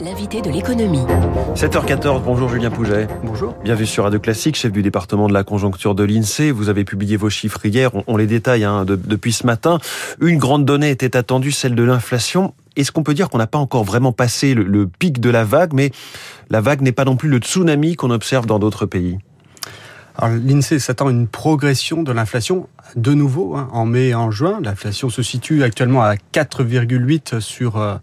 L'invité de l'économie. 7h14, bonjour Julien Pouget. Bonjour. Bienvenue sur Radio Classique, chef du département de la conjoncture de l'INSEE. Vous avez publié vos chiffres hier, on, les détaille hein, depuis ce matin. Une grande donnée était attendue, celle de l'inflation. Est-ce qu'on peut dire qu'on n'a pas encore vraiment passé le pic de la vague, mais la vague n'est pas non plus le tsunami qu'on observe dans d'autres pays l'INSEE s'attend à une progression de l'inflation de nouveau hein, en mai et en juin. L'inflation se situe actuellement à 4,8 sur euh,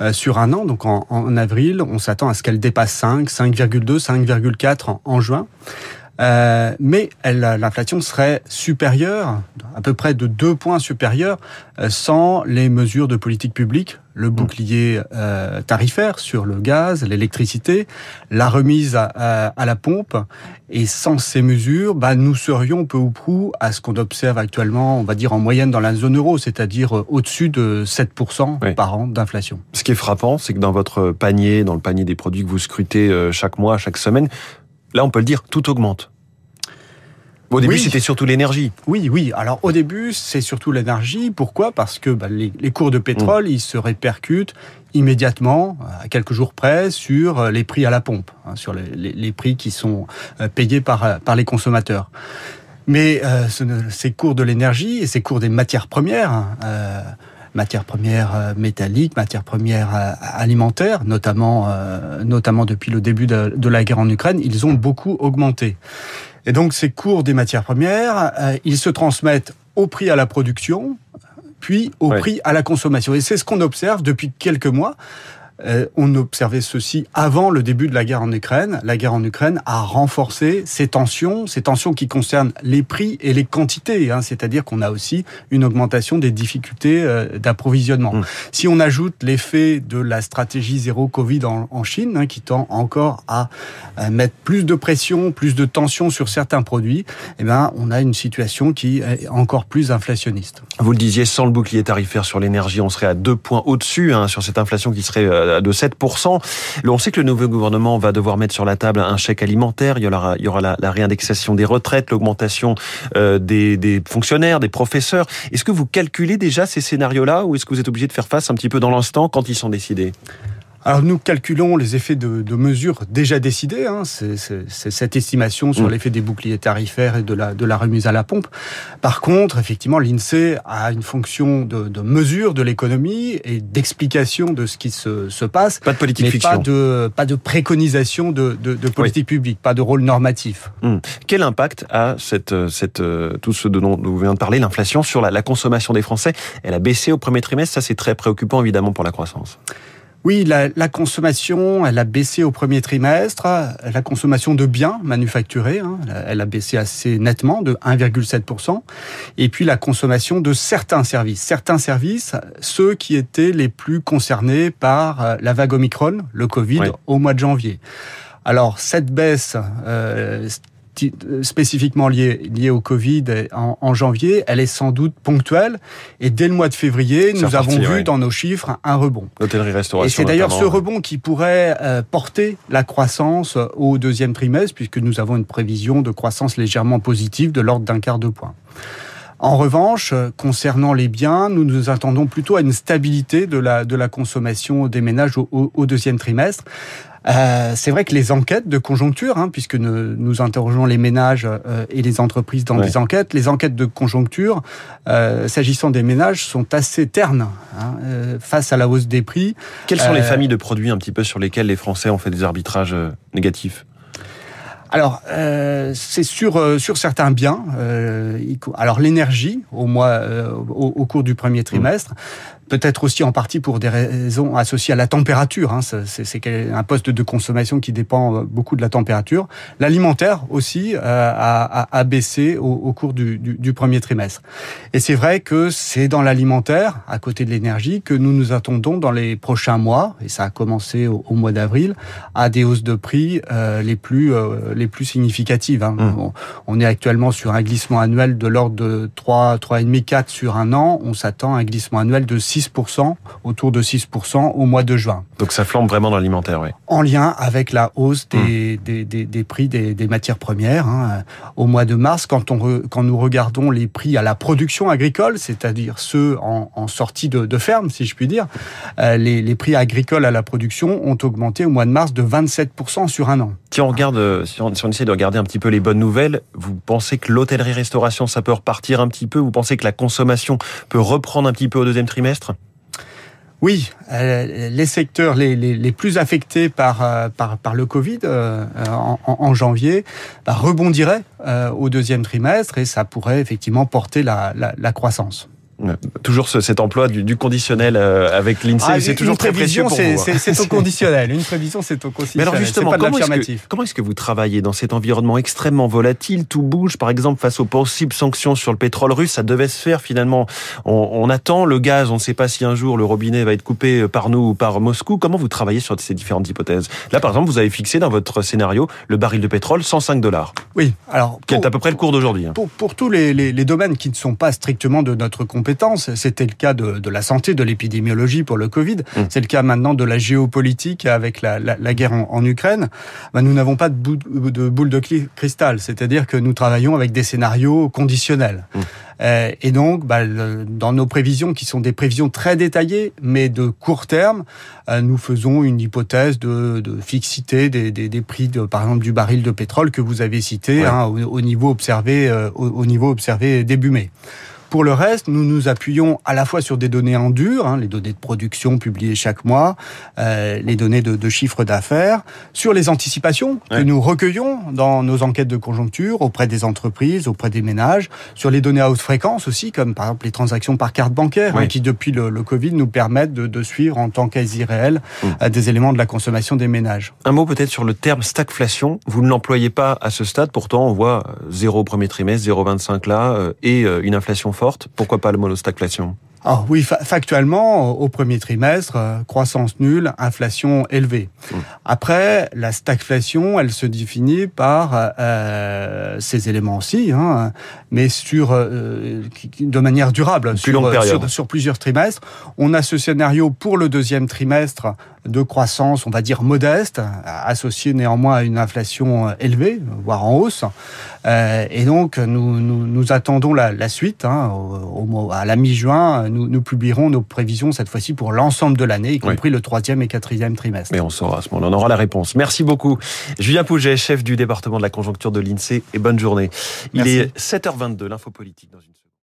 euh, sur un an. Donc en, avril, on s'attend à ce qu'elle dépasse 5, 5,2, 5,4 en juin. Euh, mais l'inflation serait supérieure, à peu près de deux points supérieure, euh, sans les mesures de politique publique, le mmh. bouclier euh, tarifaire sur le gaz, l'électricité, la remise à, à, la pompe. Et sans ces mesures, bah, nous serions peu ou prou à ce qu'on observe actuellement, on va dire en moyenne dans la zone euro, c'est-à-dire au-dessus de 7% par an d'inflation. Ce qui est frappant, c'est que dans votre panier, dans le panier des produits que vous scrutez chaque mois, chaque semaine, Là, on peut le dire, tout augmente. Au début, c'était surtout l'énergie. Oui, oui. Alors au début, c'est surtout l'énergie. Pourquoi? Parce que bah, les, cours de pétrole, mm. ils se répercutent immédiatement, à quelques jours près, sur euh, les prix à la pompe, hein, sur les, prix qui sont euh, payés par, euh, par les consommateurs. Mais ces cours de l'énergie et ces cours des matières premières, hein, matières premières métalliques, matières premières alimentaires, notamment, notamment depuis le début de, de la guerre en Ukraine, ils ont beaucoup augmenté. Et donc ces cours des matières premières, euh, ils se transmettent au prix à la production, puis au prix à la consommation. Et c'est ce qu'on observe depuis quelques mois. Euh, on observait ceci avant le début de la guerre en Ukraine. La guerre en Ukraine a renforcé ces tensions, ces tensions qui concernent les prix et les quantités. Hein, C'est-à-dire qu'on a aussi une augmentation des difficultés euh, d'approvisionnement. Mmh. Si on ajoute l'effet de la stratégie zéro Covid en, Chine, hein, qui tend encore à, mettre plus de pression, plus de tension sur certains produits, eh ben, on a une situation qui est encore plus inflationniste. Vous le disiez, sans le bouclier tarifaire sur l'énergie, on serait à deux points au-dessus hein, sur cette inflation qui serait euh, de 7%. On sait que le nouveau gouvernement va devoir mettre sur la table un chèque alimentaire. Il y aura, il y aura la, réindexation des retraites, l'augmentation euh, des, des fonctionnaires, des professeurs. Est-ce que vous calculez déjà ces scénarios-là ou est-ce que vous êtes obligé de faire face un petit peu dans l'instant quand ils sont décidés? Alors nous calculons les effets de, de mesures déjà décidées. Hein. C'est cette estimation sur mm. l'effet des boucliers tarifaires et de la, de la remise à la pompe. Par contre, effectivement, l'INSEE a une fonction de, de mesure de l'économie et d'explication de ce qui se, se, passe. Pas de politique mais fiction. Pas de, pas de préconisation de, de, de politique publique, pas de rôle normatif. Mm. Quel impact a cette, cette, euh, tout ce dont vous venez de parler, l'inflation, sur la, la consommation des Français? Elle a baissé au premier trimestre. Ça, c'est très préoccupant, évidemment, pour la croissance. Oui, la, la, consommation, elle a baissé au premier trimestre. La consommation de biens manufacturés, hein, elle a baissé assez nettement, de 1,7%. Et puis la consommation de certains services. Certains services, ceux qui étaient les plus concernés par euh, la vague Omicron, le Covid, au mois de janvier. Alors cette baisse euh, spécifiquement liée, liée au Covid en, en, janvier, elle est sans doute ponctuelle. Et dès le mois de février, nous avons vu dans nos chiffres un rebond. L'hôtellerie-restauration. Et c'est d'ailleurs ce rebond qui pourrait euh, porter la croissance au deuxième trimestre, puisque nous avons une prévision de croissance légèrement positive de l'ordre d'un quart de point. En revanche, concernant les biens, nous nous attendons plutôt à une stabilité de la, de la consommation des ménages au, au deuxième trimestre. Euh, c'est vrai que les enquêtes de conjoncture, hein, puisque nous, nous, interrogeons les ménages euh, et les entreprises dans des enquêtes, les enquêtes de conjoncture, euh, s'agissant des ménages, sont assez ternes hein, euh, face à la hausse des prix. Quelles sont les familles de produits un petit peu sur lesquels les Français ont fait des arbitrages négatifs? Alors, euh, c'est sur euh, sur certains biens. Euh, alors l'énergie, au mois, euh, au, au, cours du premier trimestre, peut-être aussi en partie pour des raisons associées à la température. Hein, c'est un poste de consommation qui dépend beaucoup de la température. L'alimentaire aussi a, a, baissé au, au cours du, du, du, premier trimestre. Et c'est vrai que c'est dans l'alimentaire, à côté de l'énergie, que nous nous attendons dans les prochains mois, et ça a commencé au, au mois d'avril, à des hausses de prix les plus les plus significatives. Hein. Mmh. On, est actuellement sur un glissement annuel de l'ordre de 3, 3,5, 4 sur un an. On s'attend à un glissement annuel de 6 6%, autour de 6% au mois de juin. Donc ça flambe vraiment dans l'alimentaire, oui. En lien avec la hausse des, mmh. des, des, des, prix des, des matières premières. Hein. Au mois de mars, quand, on re, quand nous regardons les prix à la production agricole, c'est-à-dire ceux en, en sortie de, de, ferme, si je puis dire, euh, les, les prix agricoles à la production ont augmenté au mois de mars de 27% sur un an. Si on regarde, euh, si on, essaie de regarder un petit peu les bonnes nouvelles, vous pensez que l'hôtellerie-restauration, ça peut repartir un petit peu? Vous pensez que la consommation peut reprendre un petit peu au deuxième trimestre? Oui, euh, les secteurs les, plus affectés par, euh, par, le Covid en, janvier bah, rebondiraient au deuxième trimestre et ça pourrait effectivement porter la, la croissance. Toujours ce, cet emploi du, du conditionnel euh, avec l'INSEE, ah, c'est toujours très précieux pour vous. C'est au conditionnel. Une prévision, c'est au conditionnel. Mais alors justement, pas comment est-ce que, comment est que vous travaillez dans cet environnement extrêmement volatile? Tout bouge, par exemple, face aux possibles sanctions sur le pétrole russe. Ça devait se faire finalement. On, on attend le gaz. On ne sait pas si un jour le robinet va être coupé par nous ou par Moscou. Comment vous travaillez sur ces différentes hypothèses? Là, par exemple, vous avez fixé dans votre scénario le baril de pétrole 105 dollars. Oui. Alors, qui est à peu près le cours d'aujourd'hui. Hein. Pour, pour, tous les, les, les domaines qui ne sont pas strictement de notre compétence, c'était le cas de, de, la santé, de l'épidémiologie pour le Covid. Mmh. C'est le cas maintenant de la géopolitique avec la, la, la guerre en, en Ukraine. Ben, nous n'avons pas de, boule de cristal, c'est-à-dire que nous travaillons avec des scénarios conditionnels. Mmh. Euh, et donc, bah, le, dans nos prévisions, qui sont des prévisions très détaillées, mais de court terme, euh, nous faisons une hypothèse de, de fixité des, des, des, prix, de, par exemple, du baril de pétrole que vous avez cité ouais. hein, au, au, niveau observé, euh, au, au, niveau observé début mai. Pour le reste, nous nous appuyons à la fois sur des données en dur, hein, les données de production publiées chaque mois, euh, les données de, de chiffre d'affaires, sur les anticipations ouais. que nous recueillons dans nos enquêtes de conjoncture auprès des entreprises, auprès des ménages, sur les données à haute fréquence aussi, comme par exemple les transactions par carte bancaire, ouais. hein, qui depuis le, le, Covid nous permettent de, de suivre en temps quasi réel mmh. euh, des éléments de la consommation des ménages. Un mot peut-être sur le terme stagflation. Vous ne l'employez pas à ce stade, pourtant on voit 0 au premier trimestre, 0,25 là, euh, et euh, une inflation forte pourquoi pas le monostagflation ah oui, factuellement, au premier trimestre, euh, croissance nulle, inflation élevée. Mmh. Après, la stagflation, elle se définit par euh, ces éléments aussi, hein, mais sur euh, de manière durable, sur, sur, sur, plusieurs trimestres. On a ce scénario pour le deuxième trimestre de croissance, on va dire modeste, associé néanmoins à une inflation élevée, voire en hausse. Euh, et donc, nous, nous, nous attendons la, la suite. Hein, au, au, à la mi-juin, nous, nous, publierons nos prévisions cette fois-ci pour l'ensemble de l'année, y compris oui. le troisième et quatrième trimestre. Mais on saura à ce moment-là, on aura la réponse. Merci beaucoup. Julien Pouget, chef du département de la conjoncture de l'INSEE, et bonne journée. Merci. Il est 7h22, l'info politique dans une